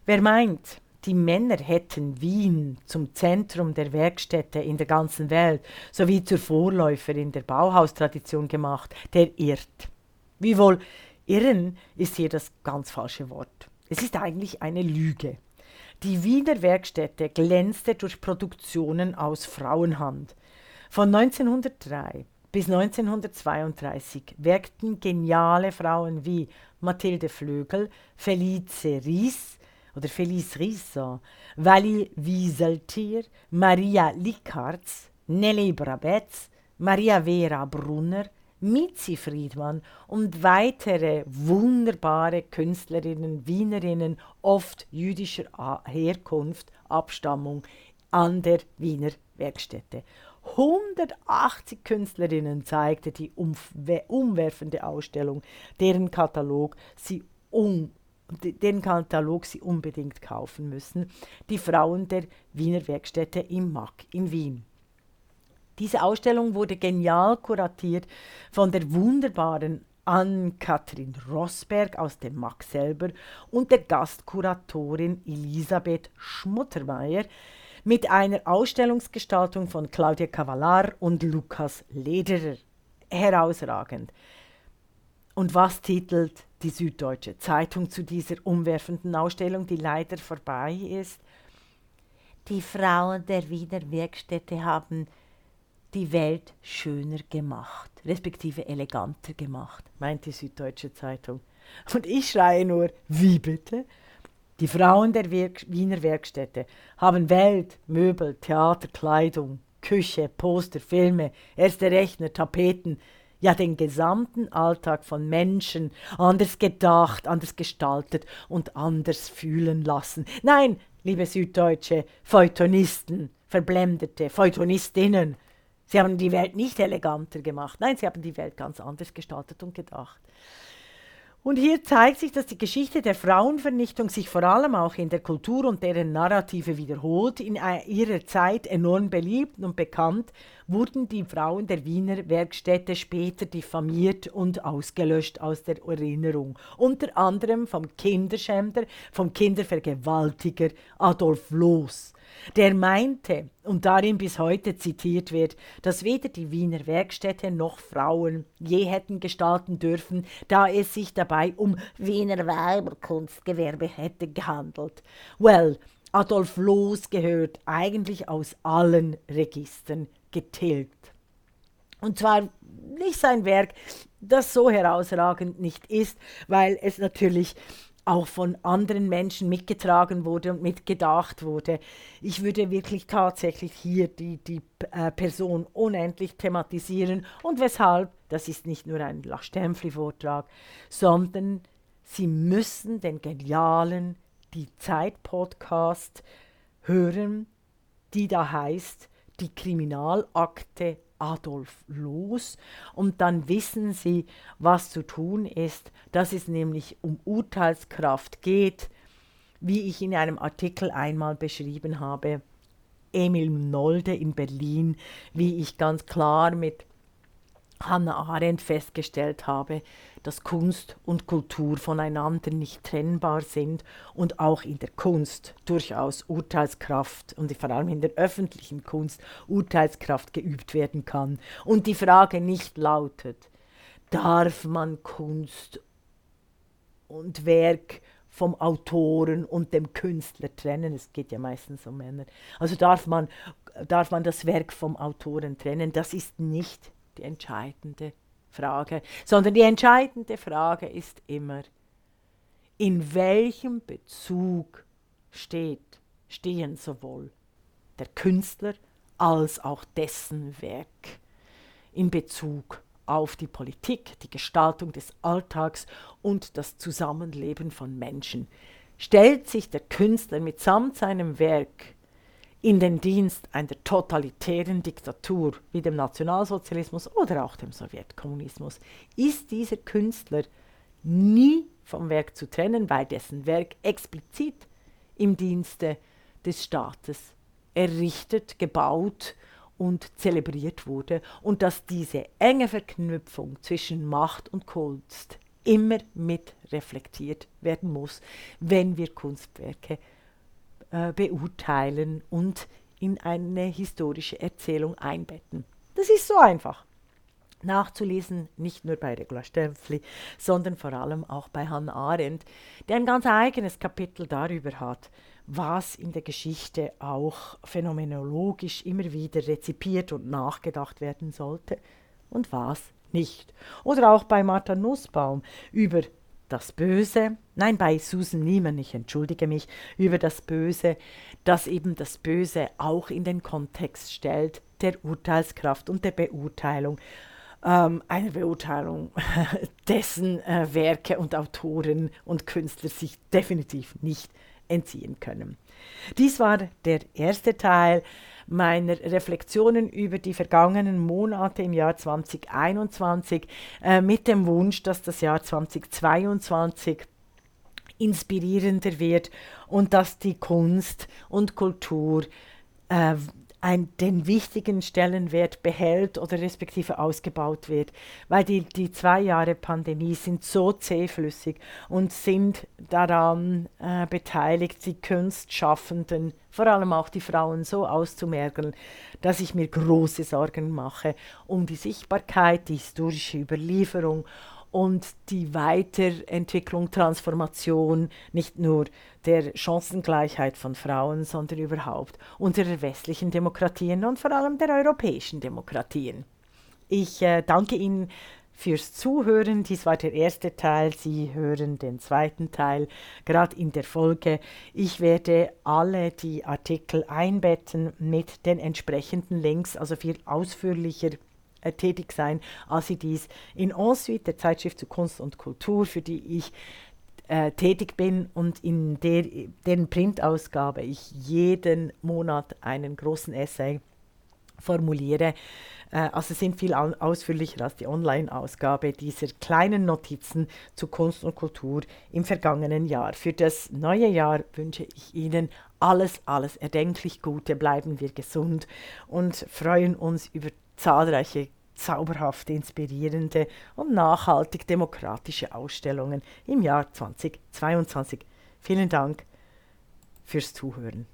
Wer meint, die Männer hätten Wien zum Zentrum der Werkstätte in der ganzen Welt sowie zur Vorläuferin der Bauhaustradition gemacht, der irrt. Wiewohl, irren ist hier das ganz falsche Wort. Es ist eigentlich eine Lüge. Die Wiener Werkstätte glänzte durch Produktionen aus Frauenhand. Von 1903 bis 1932 wirkten geniale Frauen wie Mathilde Flögel, Felice Ries oder Felice Rissa, Wally Wieseltier, Maria Likartz, Nelly Brabetz, Maria Vera Brunner, Mitzi Friedmann und weitere wunderbare Künstlerinnen, Wienerinnen, oft jüdischer Herkunft, Abstammung an der Wiener Werkstätte. 180 Künstlerinnen zeigte die umwerfende Ausstellung, deren Katalog sie um den Katalog Sie unbedingt kaufen müssen. Die Frauen der Wiener Werkstätte im Mack in Wien. Diese Ausstellung wurde genial kuratiert von der wunderbaren Ann-Kathrin Rosberg aus dem Mack selber und der Gastkuratorin Elisabeth Schmuttermeier, mit einer Ausstellungsgestaltung von Claudia Cavallar und Lukas Lederer. Herausragend. Und was titelt die Süddeutsche Zeitung zu dieser umwerfenden Ausstellung, die leider vorbei ist? Die Frauen der Wiener Werkstätte haben die Welt schöner gemacht, respektive eleganter gemacht, meint die Süddeutsche Zeitung. Und ich schreie nur, wie bitte? Die Frauen der Wiener Werkstätte haben Welt, Möbel, Theater, Kleidung, Küche, Poster, Filme, erste Rechner, Tapeten, ja den gesamten Alltag von Menschen anders gedacht, anders gestaltet und anders fühlen lassen. Nein, liebe Süddeutsche, Feuilletonisten, verblendete Feuilletonistinnen, sie haben die Welt nicht eleganter gemacht, nein, sie haben die Welt ganz anders gestaltet und gedacht. Und hier zeigt sich, dass die Geschichte der Frauenvernichtung sich vor allem auch in der Kultur und deren Narrative wiederholt. In ihrer Zeit enorm beliebt und bekannt wurden die Frauen der Wiener Werkstätte später diffamiert und ausgelöscht aus der Erinnerung. Unter anderem vom Kinderschänder, vom Kindervergewaltiger Adolf Loos der meinte und darin bis heute zitiert wird, dass weder die Wiener Werkstätte noch Frauen je hätten gestalten dürfen, da es sich dabei um Wiener Weiberkunstgewerbe hätte gehandelt. Well, Adolf Loos gehört eigentlich aus allen Registern getilgt. Und zwar nicht sein Werk, das so herausragend nicht ist, weil es natürlich auch von anderen Menschen mitgetragen wurde und mitgedacht wurde. Ich würde wirklich tatsächlich hier die, die äh, Person unendlich thematisieren und weshalb, das ist nicht nur ein Lachstempfli-Vortrag, sondern Sie müssen den genialen Die Zeit-Podcast hören, die da heißt Die Kriminalakte Adolf los und dann wissen sie, was zu tun ist, dass es nämlich um Urteilskraft geht, wie ich in einem Artikel einmal beschrieben habe. Emil Nolde in Berlin, wie ich ganz klar mit Hannah Arendt festgestellt habe, dass Kunst und Kultur voneinander nicht trennbar sind und auch in der Kunst durchaus Urteilskraft und vor allem in der öffentlichen Kunst Urteilskraft geübt werden kann. Und die Frage nicht lautet, darf man Kunst und Werk vom Autoren und dem Künstler trennen. Es geht ja meistens um Männer. Also darf man, darf man das Werk vom Autoren trennen. Das ist nicht die entscheidende Frage, sondern die entscheidende Frage ist immer, in welchem Bezug steht, stehen sowohl der Künstler als auch dessen Werk in Bezug auf die Politik, die Gestaltung des Alltags und das Zusammenleben von Menschen. Stellt sich der Künstler mitsamt seinem Werk in den Dienst einer totalitären Diktatur wie dem Nationalsozialismus oder auch dem Sowjetkommunismus, ist dieser Künstler nie vom Werk zu trennen, weil dessen Werk explizit im Dienste des Staates errichtet, gebaut und zelebriert wurde und dass diese enge Verknüpfung zwischen Macht und Kunst immer mit reflektiert werden muss, wenn wir Kunstwerke äh, beurteilen und in eine historische Erzählung einbetten. Das ist so einfach nachzulesen, nicht nur bei Regula Stempfli, sondern vor allem auch bei Hannah Arendt, der ein ganz eigenes Kapitel darüber hat, was in der Geschichte auch phänomenologisch immer wieder rezipiert und nachgedacht werden sollte und was nicht. Oder auch bei Martha Nussbaum über das Böse, nein, bei Susan Niemann, ich entschuldige mich, über das Böse, das eben das Böse auch in den Kontext stellt der Urteilskraft und der Beurteilung ähm, eine Beurteilung, dessen äh, Werke und Autoren und Künstler sich definitiv nicht entziehen können. Dies war der erste Teil meiner Reflexionen über die vergangenen Monate im Jahr 2021 äh, mit dem Wunsch, dass das Jahr 2022 inspirierender wird und dass die Kunst und Kultur äh, ein, den wichtigen Stellenwert behält oder respektive ausgebaut wird, weil die, die zwei Jahre Pandemie sind so zähflüssig und sind daran äh, beteiligt, die Kunstschaffenden, vor allem auch die Frauen, so auszumergeln, dass ich mir große Sorgen mache um die Sichtbarkeit, die historische Überlieferung und die Weiterentwicklung, Transformation nicht nur der Chancengleichheit von Frauen, sondern überhaupt unserer westlichen Demokratien und vor allem der europäischen Demokratien. Ich äh, danke Ihnen fürs Zuhören. Dies war der erste Teil. Sie hören den zweiten Teil gerade in der Folge. Ich werde alle die Artikel einbetten mit den entsprechenden Links, also viel ausführlicher äh, tätig sein, als sie dies in Ensuite, der Zeitschrift zu Kunst und Kultur, für die ich äh, tätig bin und in der, deren Printausgabe ich jeden Monat einen großen Essay formuliere. Äh, also sind viel ausführlicher als die Online-Ausgabe dieser kleinen Notizen zu Kunst und Kultur im vergangenen Jahr. Für das neue Jahr wünsche ich Ihnen alles, alles erdenklich Gute. Bleiben wir gesund und freuen uns über zahlreiche zauberhafte, inspirierende und nachhaltig demokratische Ausstellungen im Jahr 2022. Vielen Dank fürs Zuhören.